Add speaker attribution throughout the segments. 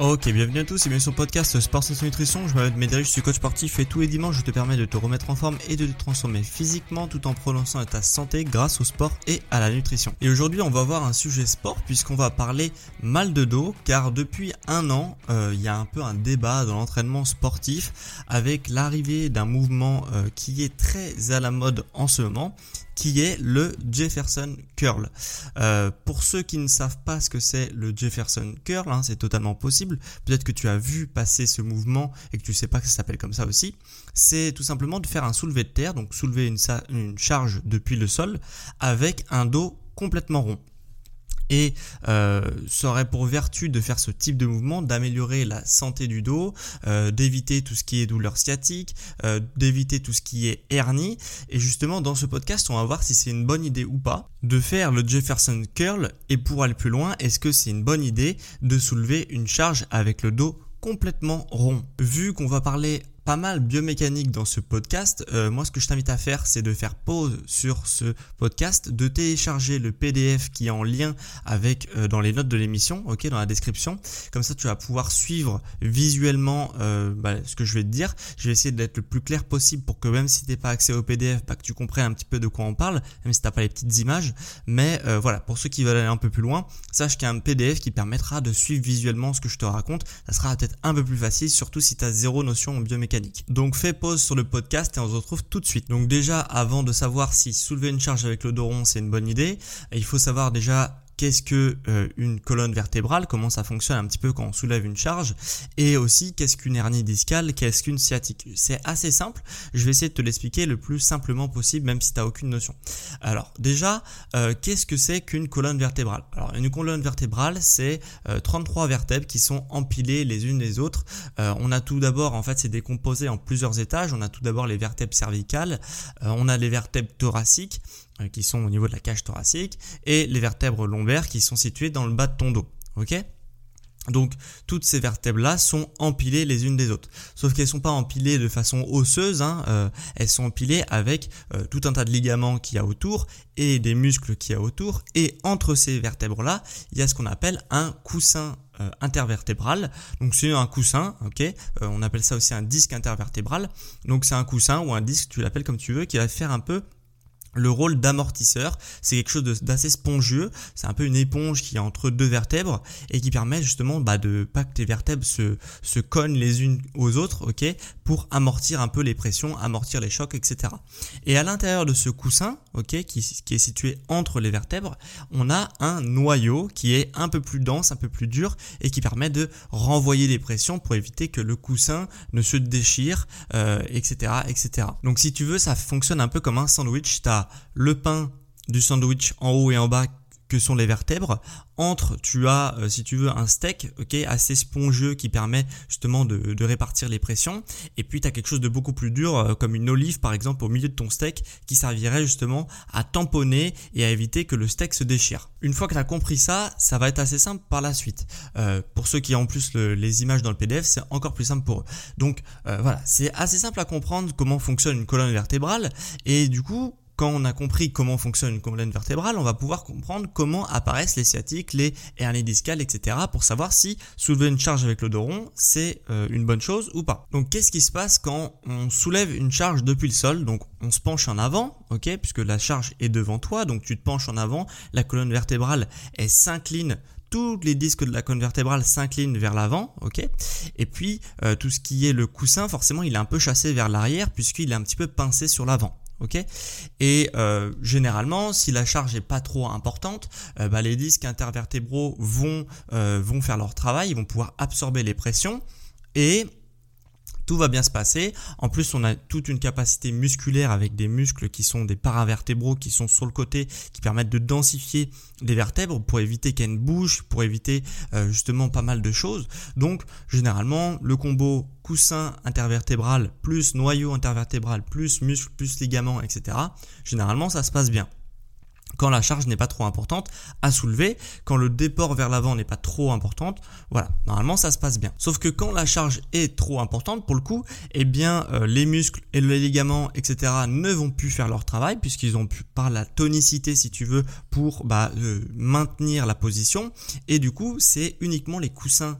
Speaker 1: Ok, bienvenue à tous et bienvenue sur le podcast Sport Sensation Nutrition. Je m'appelle Médéric, je suis coach sportif et tous les dimanches je te permets de te remettre en forme et de te transformer physiquement tout en prononçant ta santé grâce au sport et à la nutrition. Et aujourd'hui on va voir un sujet sport puisqu'on va parler mal de dos car depuis un an euh, il y a un peu un débat dans l'entraînement sportif avec l'arrivée d'un mouvement euh, qui est très à la mode en ce moment qui est le Jefferson Curl. Euh, pour ceux qui ne savent pas ce que c'est le Jefferson Curl, hein, c'est totalement possible. Peut-être que tu as vu passer ce mouvement et que tu sais pas que ça s'appelle comme ça aussi. C'est tout simplement de faire un soulevé de terre, donc soulever une charge depuis le sol avec un dos complètement rond et euh, ça aurait pour vertu de faire ce type de mouvement, d'améliorer la santé du dos, euh, d'éviter tout ce qui est douleur sciatique, euh, d'éviter tout ce qui est hernie. Et justement, dans ce podcast, on va voir si c'est une bonne idée ou pas de faire le Jefferson Curl. Et pour aller plus loin, est-ce que c'est une bonne idée de soulever une charge avec le dos complètement rond? Vu qu'on va parler pas mal biomécanique dans ce podcast. Euh, moi, ce que je t'invite à faire, c'est de faire pause sur ce podcast, de télécharger le PDF qui est en lien avec euh, dans les notes de l'émission, ok, dans la description. Comme ça, tu vas pouvoir suivre visuellement euh, bah, ce que je vais te dire. Je vais essayer d'être le plus clair possible pour que même si t'es pas accès au PDF, bah, que tu comprennes un petit peu de quoi on parle, même si t'as pas les petites images. Mais voilà, pour ceux qui veulent aller un peu plus loin, sache qu'il y a un PDF qui permettra de suivre visuellement ce que je te raconte. Ça sera peut-être un peu plus facile, surtout si tu as zéro notion en biomécanique donc fais pause sur le podcast et on se retrouve tout de suite. Donc déjà, avant de savoir si soulever une charge avec le dos rond c'est une bonne idée, il faut savoir déjà qu'est-ce que euh, une colonne vertébrale, comment ça fonctionne un petit peu quand on soulève une charge, et aussi qu'est-ce qu'une hernie discale, qu'est-ce qu'une sciatique. C'est assez simple, je vais essayer de te l'expliquer le plus simplement possible, même si tu n'as aucune notion. Alors déjà, euh, qu'est-ce que c'est qu'une colonne vertébrale? Alors une colonne vertébrale, c'est 33 euh, vertèbres qui sont empilées les unes les autres. on a tout d'abord, en fait, c'est décomposé en plusieurs étages. On a tout d'abord les vertèbres cervicales, on a les vertèbres thoraciques, euh, qui sont au niveau de la cage thoracique et les vertèbres lombaires qui sont situées dans le bas de ton dos. Ok? Donc toutes ces vertèbres-là sont empilées les unes des autres. Sauf qu'elles sont pas empilées de façon osseuse, hein, euh, elles sont empilées avec euh, tout un tas de ligaments qu'il y a autour et des muscles qu'il y a autour. Et entre ces vertèbres-là, il y a ce qu'on appelle un coussin intervertébral. Donc c'est un coussin, ok? on appelle ça aussi un disque intervertébral. Donc c'est un coussin ou un disque, tu l'appelles comme tu veux, qui va faire un peu le rôle d'amortisseur, c'est quelque chose d'assez spongieux, c'est un peu une éponge qui est entre deux vertèbres et qui permet justement bah, de pas que tes vertèbres se, se cognent les unes aux autres, ok, pour amortir un peu les pressions, amortir les chocs, etc. Et à l'intérieur de ce coussin, ok, qui, est situé entre les vertèbres, on a un noyau qui est un peu plus dense, un peu plus dur et qui permet de renvoyer les pressions pour éviter que le coussin ne se déchire, euh, etc., etc. Donc si tu veux, ça fonctionne un peu comme un sandwich. Le pain du sandwich en haut et en bas que sont les vertèbres. Entre, tu as, euh, si tu veux, un steak, ok, assez spongieux qui permet justement de, répartir les pressions. Et puis, tu as quelque chose de beaucoup plus dur, euh, comme une olive, par exemple, au milieu de ton steak, qui servirait justement à tamponner et à éviter que le steak se déchire. Une fois que tu as compris ça, ça va être assez simple par la suite. Euh, pour ceux qui ont en plus les images dans le PDF, c'est encore plus simple pour eux. Donc, voilà, c'est assez simple à comprendre comment fonctionne une colonne vertébrale. Et du coup, quand on a compris comment fonctionne une colonne vertébrale, on va pouvoir comprendre comment apparaissent les sciatiques, les hernies discales, etc. pour savoir si soulever une charge avec le dos rond, c'est euh, une bonne chose ou pas. Donc qu'est-ce qui se passe quand on soulève une charge depuis le sol? Donc on se penche en avant, ok, puisque la charge est devant toi, donc tu te penches en avant, la colonne vertébrale elle s'incline tous les disques de la colonne vertébrale s'inclinent vers l'avant, ok Et puis euh, tout ce qui est le coussin, forcément, il est un peu chassé vers l'arrière puisqu'il est un petit peu pincé sur l'avant ok? Et euh, généralement, si la charge est pas trop importante, euh, bah, les disques intervertébraux vont euh, vont faire leur travail, ils vont pouvoir absorber les pressions et tout va bien se passer. En plus, on a toute une capacité musculaire avec des muscles qui sont des paravertébraux qui sont sur le côté, qui permettent de densifier les vertèbres pour éviter qu'elles ne bougent, pour éviter euh, justement pas mal de choses. Donc, généralement, le combo coussin intervertébral plus noyau intervertébral plus muscle plus ligament, etc. Généralement, ça se passe bien quand la charge n'est pas trop importante à soulever, quand le déport vers l'avant n'est pas trop importante, voilà, normalement ça se passe bien. Sauf que quand la charge est trop importante, pour le coup, eh bien euh, les muscles et les ligaments, etc. ne vont plus faire leur travail puisqu'ils ont pu par la tonicité, si tu veux, pour bah, euh, maintenir la position. Et du coup, c'est uniquement les coussins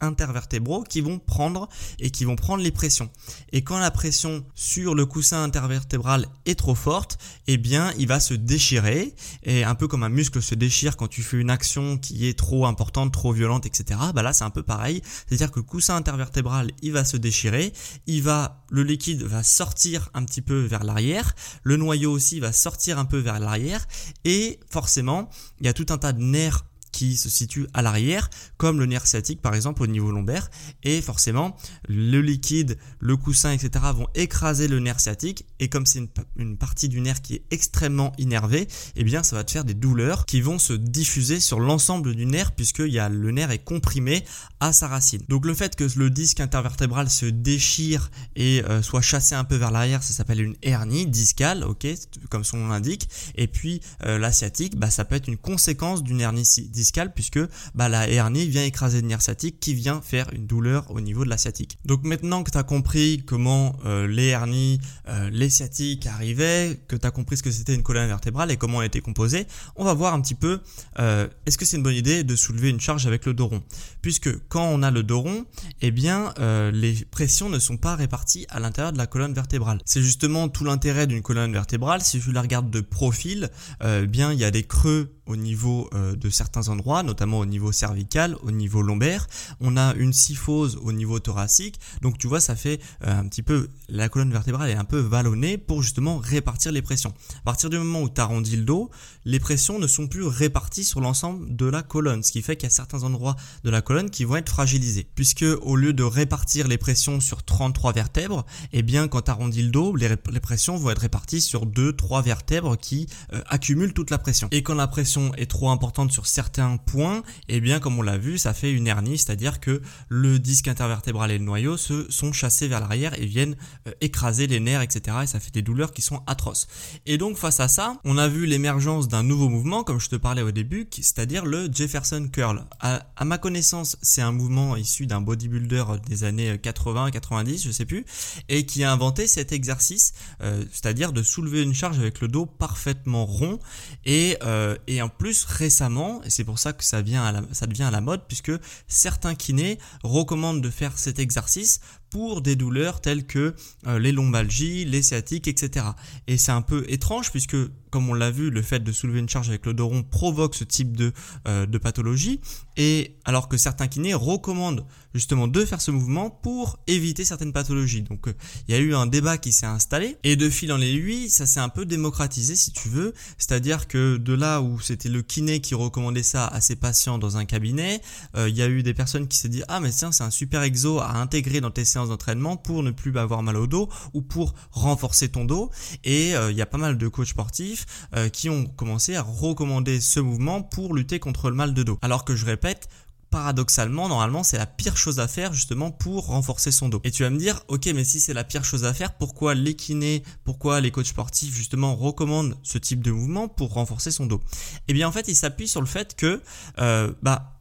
Speaker 1: intervertébraux qui vont prendre et qui vont prendre les pressions. Et quand la pression sur le coussin intervertébral est trop forte, eh bien il va se déchirer et un peu comme un muscle se déchire quand tu fais une action qui est trop importante, trop violente, etc. Bah là c'est un peu pareil, c'est-à-dire que le coussin intervertébral il va se déchirer, il va, le liquide va sortir un petit peu vers l'arrière, le noyau aussi va sortir un peu vers l'arrière. Et forcément il y a tout un tas de nerfs qui se situe à l'arrière, comme le nerf sciatique par exemple au niveau lombaire, et forcément le liquide, le coussin, etc. vont écraser le nerf sciatique, et comme c'est une, partie du nerf qui est extrêmement innervée, eh bien ça va te faire des douleurs qui vont se diffuser sur l'ensemble du nerf, puisque y a, le nerf est comprimé à sa racine. Donc le fait que le disque intervertébral se déchire et euh, soit chassé un peu vers l'arrière, ça s'appelle une hernie discale, ok, comme son nom l'indique, et puis euh, la sciatique, bah, ça peut être une conséquence d'une hernie discale puisque bah, la hernie vient écraser le nerf sciatique qui vient faire une douleur au niveau de la sciatique. Donc maintenant que tu as compris comment euh, les hernies, euh, les sciatiques arrivaient, que tu as compris ce que c'était une colonne vertébrale et comment elle était composée, on va voir un petit peu euh, est-ce que c'est une bonne idée de soulever une charge avec le dos rond. Puisque quand on a le dos rond, eh bien les pressions ne sont pas réparties à l'intérieur de la colonne vertébrale. C'est justement tout l'intérêt d'une colonne vertébrale. Si je la regarde de profil, eh bien il y a des creux au niveau euh, de certains notamment au niveau cervical, au niveau lombaire. On a une syphose au niveau thoracique. Donc tu vois, ça fait euh, un petit peu, la colonne vertébrale est un peu vallonnée pour justement répartir les pressions. À partir du moment où tu arrondis le dos, les pressions ne sont plus réparties sur l'ensemble de la colonne, ce qui fait qu'il y a certains endroits de la colonne qui vont être fragilisés. Puisque au lieu de répartir les pressions sur 33 vertèbres, eh bien quand tu arrondis le dos, les, pressions vont être réparties sur 2-3 vertèbres qui euh, accumulent toute la pression. Et quand la pression est trop importante sur certains points, et eh bien comme on l'a vu, ça fait une hernie, c'est-à-dire que le disque intervertébral et le noyau se sont chassés vers l'arrière et viennent euh, écraser les nerfs, etc. Et ça fait des douleurs qui sont atroces. Et donc face à ça, on a vu l'émergence d'un nouveau mouvement, comme je te parlais au début, c'est-à-dire le Jefferson Curl. À, ma connaissance, c'est un mouvement issu d'un bodybuilder des années 80, 90, je sais plus, et qui a inventé cet exercice, euh, c'est-à-dire de soulever une charge avec le dos parfaitement rond et, euh, et en plus récemment, et c'est pour ça que ça, à ça devient à la mode, puisque certains kinés recommandent de faire cet exercice pour des douleurs telles que euh, les lombalgies, les sciatiques, etc. Et c'est un peu étrange puisque, comme on l'a vu, le fait de soulever une charge avec le dos rond provoque ce type de, euh, de pathologie. Et alors que certains kinés recommandent justement de faire ce mouvement pour éviter certaines pathologies. Donc euh, il y a eu un débat qui s'est installé et de fil en aiguille, ça s'est un peu démocratisé si tu veux. C'est-à-dire que de là où c'était le kiné qui recommandait ça à ses patients dans un cabinet, il y a eu des personnes qui s'est dit ah mais tiens c'est un super exo à intégrer dans tes séances d'entraînement pour ne plus avoir mal au dos ou pour renforcer ton dos. Et euh, il y a pas mal de coachs sportifs euh, qui ont commencé à recommander ce mouvement pour lutter contre le mal de dos. Alors que je répète, paradoxalement, normalement, c'est la pire chose à faire justement pour renforcer son dos. Et tu vas me dire, ok, mais si c'est la pire chose à faire, pourquoi les kinés, pourquoi les coachs sportifs justement recommandent ce type de mouvement pour renforcer son dos? Eh bien, en fait, ils s'appuient sur le fait que, euh, bah,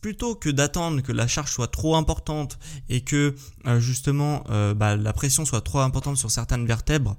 Speaker 1: plutôt que d'attendre que la charge soit trop importante et que euh, justement euh, bah, la pression soit trop importante sur certaines vertèbres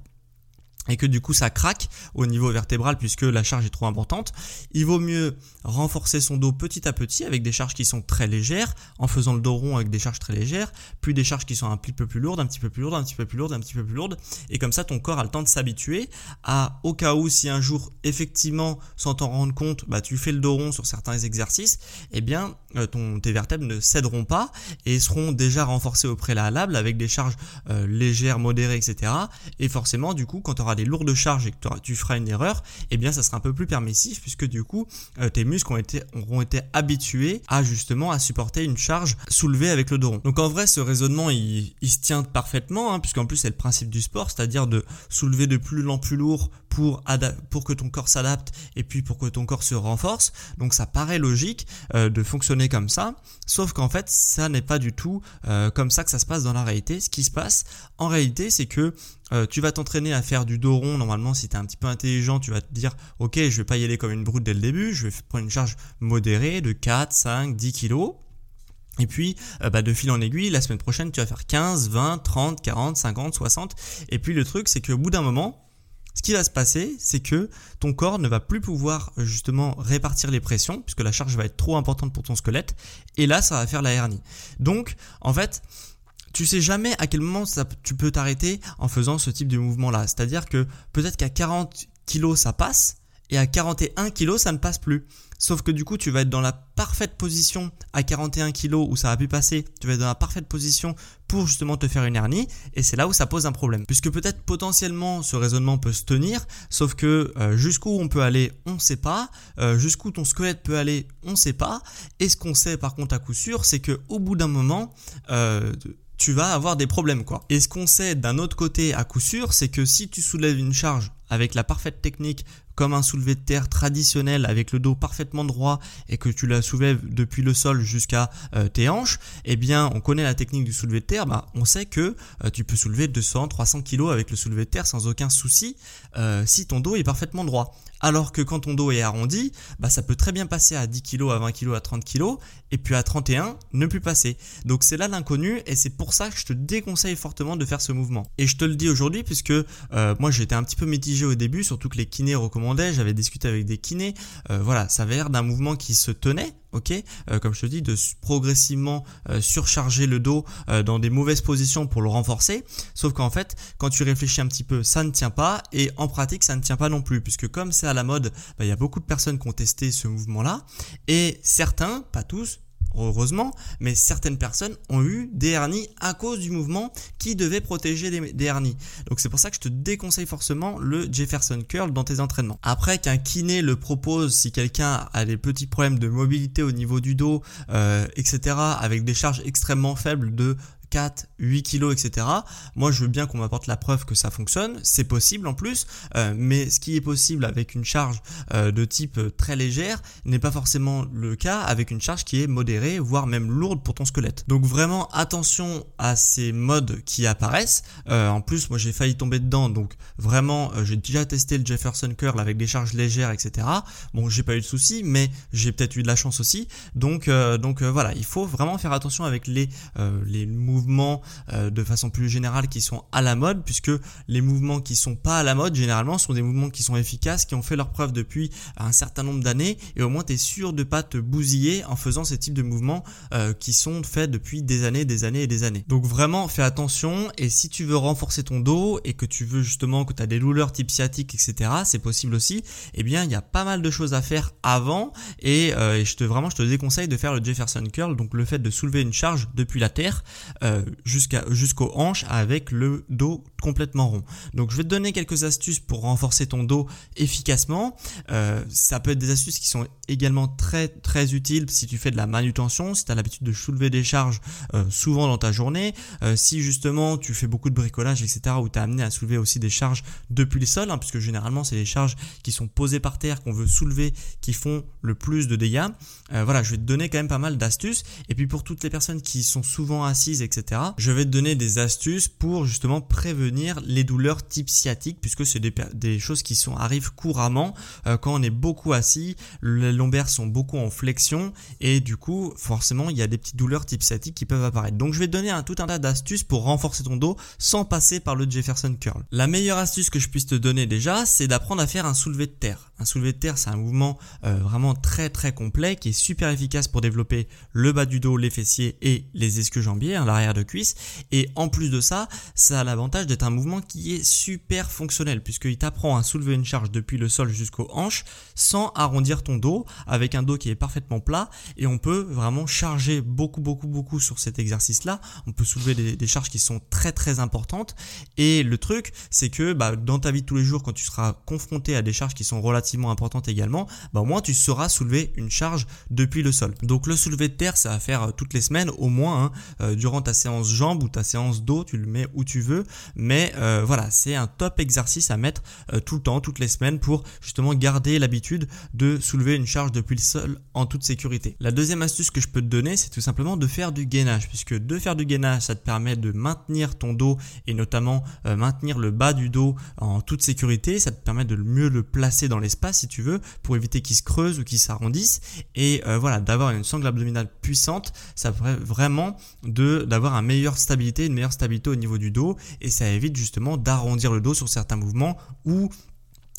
Speaker 1: et que du coup ça craque au niveau vertébral puisque la charge est trop importante, il vaut mieux renforcer son dos petit à petit avec des charges qui sont très légères, en faisant le dos rond avec des charges très légères, puis des charges qui sont un petit peu plus lourdes, un petit peu plus lourdes, un petit peu plus lourdes, un petit peu plus lourdes, et comme ça ton corps a le temps de s'habituer à, au cas où si un jour effectivement sans t'en rendre compte, bah tu fais le dos rond sur certains exercices, eh bien euh, ton, tes vertèbres ne céderont pas et seront déjà renforcées au préalable avec des charges euh, légères, modérées, etc. Et forcément du coup quand tu des lourdes charges et que tu feras une erreur, eh bien ça sera un peu plus permissif puisque du coup euh, tes muscles ont été, auront été habitués à justement à supporter une charge soulevée avec le dos. Donc en vrai ce raisonnement il, se tient parfaitement hein, puisqu'en plus c'est le principe du sport, c'est-à-dire de soulever de plus en plus lourd pour, pour que ton corps s'adapte et puis pour que ton corps se renforce. Donc ça paraît logique euh, de fonctionner comme ça, sauf qu'en fait ça n'est pas du tout euh, comme ça que ça se passe dans la réalité. Ce qui se passe en réalité c'est que euh, tu vas t'entraîner à faire du dos rond. Normalement, si tu un petit peu intelligent, tu vas te dire, ok, je vais pas y aller comme une brute dès le début, je vais prendre une charge modérée de 4, 5, 10 kilos. Et puis, euh, bah, de fil en aiguille, la semaine prochaine, tu vas faire 15, 20, 30, 40, 50, 60. Et puis, le truc, c'est qu'au bout d'un moment, ce qui va se passer, c'est que ton corps ne va plus pouvoir justement répartir les pressions, puisque la charge va être trop importante pour ton squelette. Et là, ça va faire la hernie. Donc, en fait, tu sais jamais à quel moment tu peux t'arrêter en faisant ce type de mouvement-là. C'est-à-dire que peut-être qu'à 40 kg ça passe et à 41 kg ça ne passe plus. Sauf que du coup, tu vas être dans la parfaite position à 41 kg où ça a pu passer. Tu vas être dans la parfaite position pour justement te faire une hernie. Et c'est là où ça pose un problème. Puisque peut-être potentiellement ce raisonnement peut se tenir. Sauf que euh, jusqu'où on peut aller, on ne sait pas. Euh, jusqu'où ton squelette peut aller, on ne sait pas. Et ce qu'on sait par contre à coup sûr, c'est que au bout d'un moment, euh, tu vas avoir des problèmes quoi. Et ce qu'on sait d'un autre côté à coup sûr, c'est que si tu soulèves une charge avec la parfaite technique comme un soulevé de terre traditionnel avec le dos parfaitement droit et que tu la soulèves depuis le sol jusqu'à euh, tes hanches, eh bien on connaît la technique du soulevé de terre, bah, on sait que euh, tu peux soulever 200, 300 kg avec le soulevé de terre sans aucun souci euh, si ton dos est parfaitement droit. Alors que quand ton dos est arrondi, bah, ça peut très bien passer à 10 kg, à 20 kg, à 30 kg, et puis à 31, ne plus passer. Donc c'est là l'inconnu, et c'est pour ça que je te déconseille fortement de faire ce mouvement. Et je te le dis aujourd'hui, puisque moi j'étais un petit peu mitigé au début, surtout que les kinés recommandent j'avais discuté avec des kinés, euh, voilà, ça avait l'air d'un mouvement qui se tenait, ok, euh, comme je te dis, de progressivement euh, surcharger le dos dans des mauvaises positions pour le renforcer, sauf qu'en fait, quand tu réfléchis un petit peu, ça ne tient pas, et en pratique, ça ne tient pas non plus, puisque comme c'est à la mode, bah, il y a beaucoup de personnes qui ont testé ce mouvement-là, et certains, pas tous, heureusement, mais certaines personnes ont eu des hernies à cause du mouvement qui devait protéger des, hernies. Donc c'est pour ça que je te déconseille forcément le Jefferson Curl dans tes entraînements. Après qu'un kiné le propose si quelqu'un a des petits problèmes de mobilité au niveau du dos, euh, etc., avec des charges extrêmement faibles de 4, 8 kilos, etc. Moi, je veux bien qu'on m'apporte la preuve que ça fonctionne. C'est possible en plus, euh, mais ce qui est possible avec une charge euh, de type euh, très légère n'est pas forcément le cas avec une charge qui est modérée, voire même lourde pour ton squelette. Donc vraiment attention à ces modes qui apparaissent. en plus, moi j'ai failli tomber dedans, donc vraiment j'ai déjà testé le Jefferson Curl avec des charges légères, etc. Bon, j'ai pas eu de soucis, mais j'ai peut-être eu de la chance aussi. Donc, donc voilà, il faut vraiment faire attention avec les les mouvements euh, de façon plus générale qui sont à la mode, puisque les mouvements qui sont pas à la mode, généralement, sont des mouvements qui sont efficaces, qui ont fait leur preuve depuis un certain nombre d'années, et au moins tu es sûr de pas te bousiller en faisant ces types de mouvements euh, qui sont faits depuis des années, des années et des années. Donc vraiment, fais attention, et si tu veux renforcer ton dos, et que tu veux justement que tu as des douleurs type sciatique, etc., c'est possible aussi, eh bien, il y a pas mal de choses à faire avant, et, euh, je te vraiment, je te déconseille de faire le Jefferson Curl, donc le fait de soulever une charge depuis la terre, euh, jusqu'aux hanches avec le dos complètement rond. Donc je vais te donner quelques astuces pour renforcer ton dos efficacement. Euh, ça peut être des astuces qui sont également très très utiles si tu fais de la manutention, si tu as l'habitude de soulever des charges euh, souvent dans ta journée, si justement tu fais beaucoup de bricolage etc. où tu es amené à soulever aussi des charges depuis le sol, hein, puisque généralement c'est les charges qui sont posées par terre qu'on veut soulever qui font le plus de dégâts. voilà, je vais te donner quand même pas mal d'astuces. Et puis pour toutes les personnes qui sont souvent assises etc Je vais te donner des astuces pour justement prévenir les douleurs type sciatique puisque c'est des, choses qui arrivent couramment euh, quand on est beaucoup assis, les lombaires sont beaucoup en flexion et du coup forcément il y a des petites douleurs type sciatique qui peuvent apparaître. Donc je vais te donner un, tout un tas d'astuces pour renforcer ton dos sans passer par le Jefferson curl. La meilleure astuce que je puisse te donner déjà c'est d'apprendre à faire un soulevé de terre. Un soulevé de terre c'est un mouvement euh, vraiment très très complet qui est super efficace pour développer le bas du dos, les fessiers et les ischio-jambiers, hein, de cuisse. Et en plus de ça, ça a l'avantage d'être un mouvement qui est super fonctionnel puisqu'il t'apprend à soulever une charge depuis le sol jusqu'aux hanches sans arrondir ton dos avec un dos qui est parfaitement plat et on peut vraiment charger beaucoup beaucoup beaucoup sur cet exercice là. On peut soulever des, charges qui sont très très importantes et le truc c'est que bah, dans ta vie de tous les jours quand tu seras confronté à des charges qui sont relativement importantes également, bah, au moins tu sauras soulever une charge depuis le sol. Donc le soulevé de terre ça va faire euh, toutes les semaines au moins hein, euh, durant ta séance jambes ou ta séance dos, tu le mets où tu veux. Mais euh, voilà, c'est un top exercice à mettre tout le temps, toutes les semaines pour justement garder l'habitude de soulever une charge depuis le sol en toute sécurité. La deuxième astuce que je peux te donner, c'est tout simplement de faire du gainage, puisque de faire du gainage, ça te permet de maintenir ton dos et notamment maintenir le bas du dos en toute sécurité. Ça te permet de mieux le placer dans l'espace si tu veux, pour éviter qu'il se creuse ou qu'il s'arrondisse. Et voilà, d'avoir une sangle abdominale puissante, ça permet vraiment de d'avoir un meilleure stabilité, une meilleure stabilité au niveau du dos et ça évite justement d'arrondir le dos sur certains mouvements ou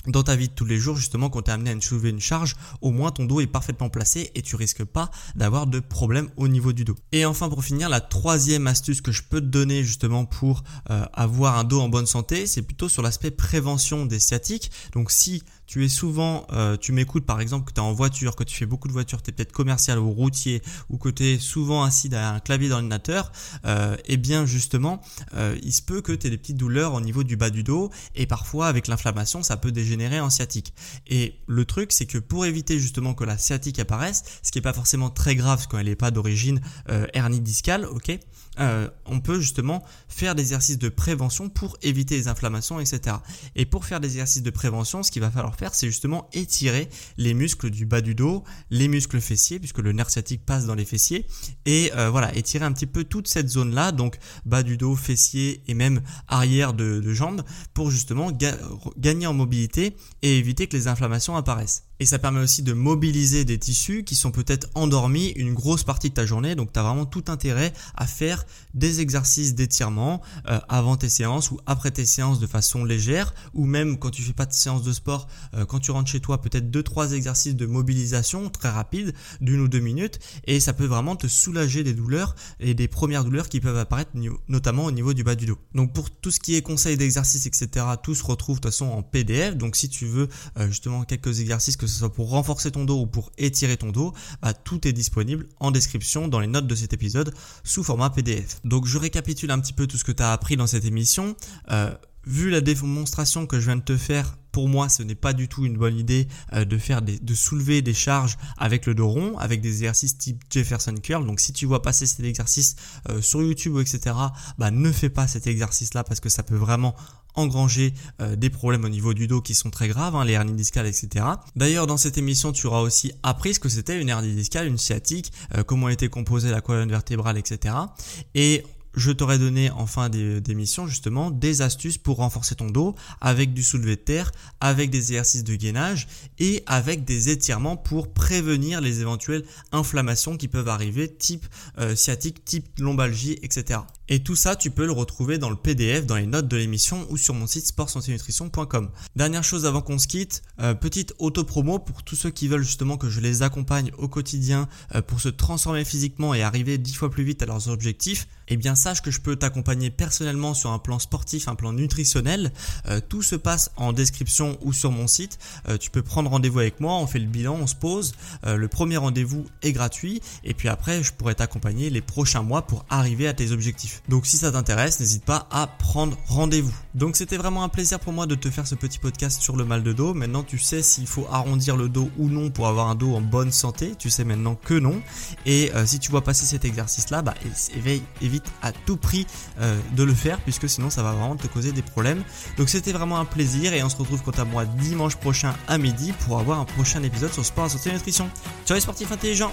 Speaker 1: dans ta vie de tous les jours, justement, quand tu es amené à soulever une charge, au moins ton dos est parfaitement placé et tu risques pas d'avoir de problème au niveau du dos. Et enfin, pour finir, la troisième astuce que je peux te donner justement pour euh, avoir un dos en bonne santé, c'est plutôt sur l'aspect prévention des sciatiques. Donc si tu es souvent, euh, tu m'écoutes par exemple que tu es en voiture, que tu fais beaucoup de voitures, tu es peut-être commercial ou routier, ou que tu es souvent assis derrière un clavier d'ordinateur, euh, eh bien justement, euh, il se peut que tu aies des petites douleurs au niveau du bas du dos, et parfois avec l'inflammation, ça peut dégénérer en sciatique. Et le truc, c'est que pour éviter justement que la sciatique apparaisse, ce qui n'est pas forcément très grave quand elle n'est pas d'origine hernie discale, ok euh, on peut justement faire des exercices de prévention pour éviter les inflammations, etc. Et pour faire des exercices de prévention, ce qu'il va falloir faire, c'est justement étirer les muscles du bas du dos, les muscles fessiers, puisque le nerf sciatique passe dans les fessiers, et euh, voilà, étirer un petit peu toute cette zone-là, donc bas du dos, fessiers et même arrière de, jambes, pour justement gagner en mobilité et éviter que les inflammations apparaissent. Et ça permet aussi de mobiliser des tissus qui sont peut-être endormis une grosse partie de ta journée. Donc tu as vraiment tout intérêt à faire des exercices d'étirement euh, avant tes séances ou après tes séances de façon légère. Ou même quand tu fais pas de séance de sport, euh, quand tu rentres chez toi, peut-être 2-3 exercices de mobilisation très rapides d'une ou deux minutes. Et ça peut vraiment te soulager des douleurs et des premières douleurs qui peuvent apparaître notamment au niveau du bas du dos. Donc pour tout ce qui est conseils d'exercice, etc., tout se retrouve de toute façon en PDF. Donc si tu veux euh, justement quelques exercices que ce soit pour renforcer ton dos ou pour étirer ton dos, bah, tout est disponible en description dans les notes de cet épisode sous format PDF. Donc je récapitule un petit peu tout ce que tu as appris dans cette émission. Euh, vu la démonstration que je viens de te faire, pour moi, ce n'est pas du tout une bonne idée euh, de faire de soulever des charges avec le dos rond, avec des exercices type Jefferson curl. Donc, si tu vois passer cet exercice euh, sur YouTube, etc., bah, ne fais pas cet exercice-là parce que ça peut vraiment engranger euh, des problèmes au niveau du dos qui sont très graves, hein, les hernies discales, etc. D'ailleurs, dans cette émission, tu auras aussi appris ce que c'était une hernie discale, une sciatique, euh, comment était composée la colonne vertébrale, etc. Et je t'aurais donné en fin d'émission justement des astuces pour renforcer ton dos avec du soulevé de terre, avec des exercices de gainage et avec des étirements pour prévenir les éventuelles inflammations qui peuvent arriver type euh, sciatique, type lombalgie, etc. Et tout ça, tu peux le retrouver dans le PDF, dans les notes de l'émission ou sur mon site sportsanténutrition.com. Dernière chose avant qu'on se quitte, euh, petite auto-promo pour tous ceux qui veulent justement que je les accompagne au quotidien euh, pour se transformer physiquement et arriver dix fois plus vite à leurs objectifs. Eh bien, sache que je peux t'accompagner personnellement sur un plan sportif, un plan nutritionnel. Euh, tout se passe en description ou sur mon site. tu peux prendre rendez-vous avec moi, on fait le bilan, on se pose. le premier rendez-vous est gratuit et puis après, je pourrai t'accompagner les prochains mois pour arriver à tes objectifs. Donc si ça t'intéresse, n'hésite pas à prendre rendez-vous. Donc c'était vraiment un plaisir pour moi de te faire ce petit podcast sur le mal de dos. Maintenant tu sais s'il faut arrondir le dos ou non pour avoir un dos en bonne santé. Tu sais maintenant que non. Et euh, si tu vois passer cet exercice là, bah évite à tout prix euh, de le faire puisque sinon ça va vraiment te causer des problèmes. Donc c'était vraiment un plaisir et on se retrouve quant à moi dimanche prochain à midi pour avoir un prochain épisode sur sport, santé et nutrition. Ciao les sportifs intelligents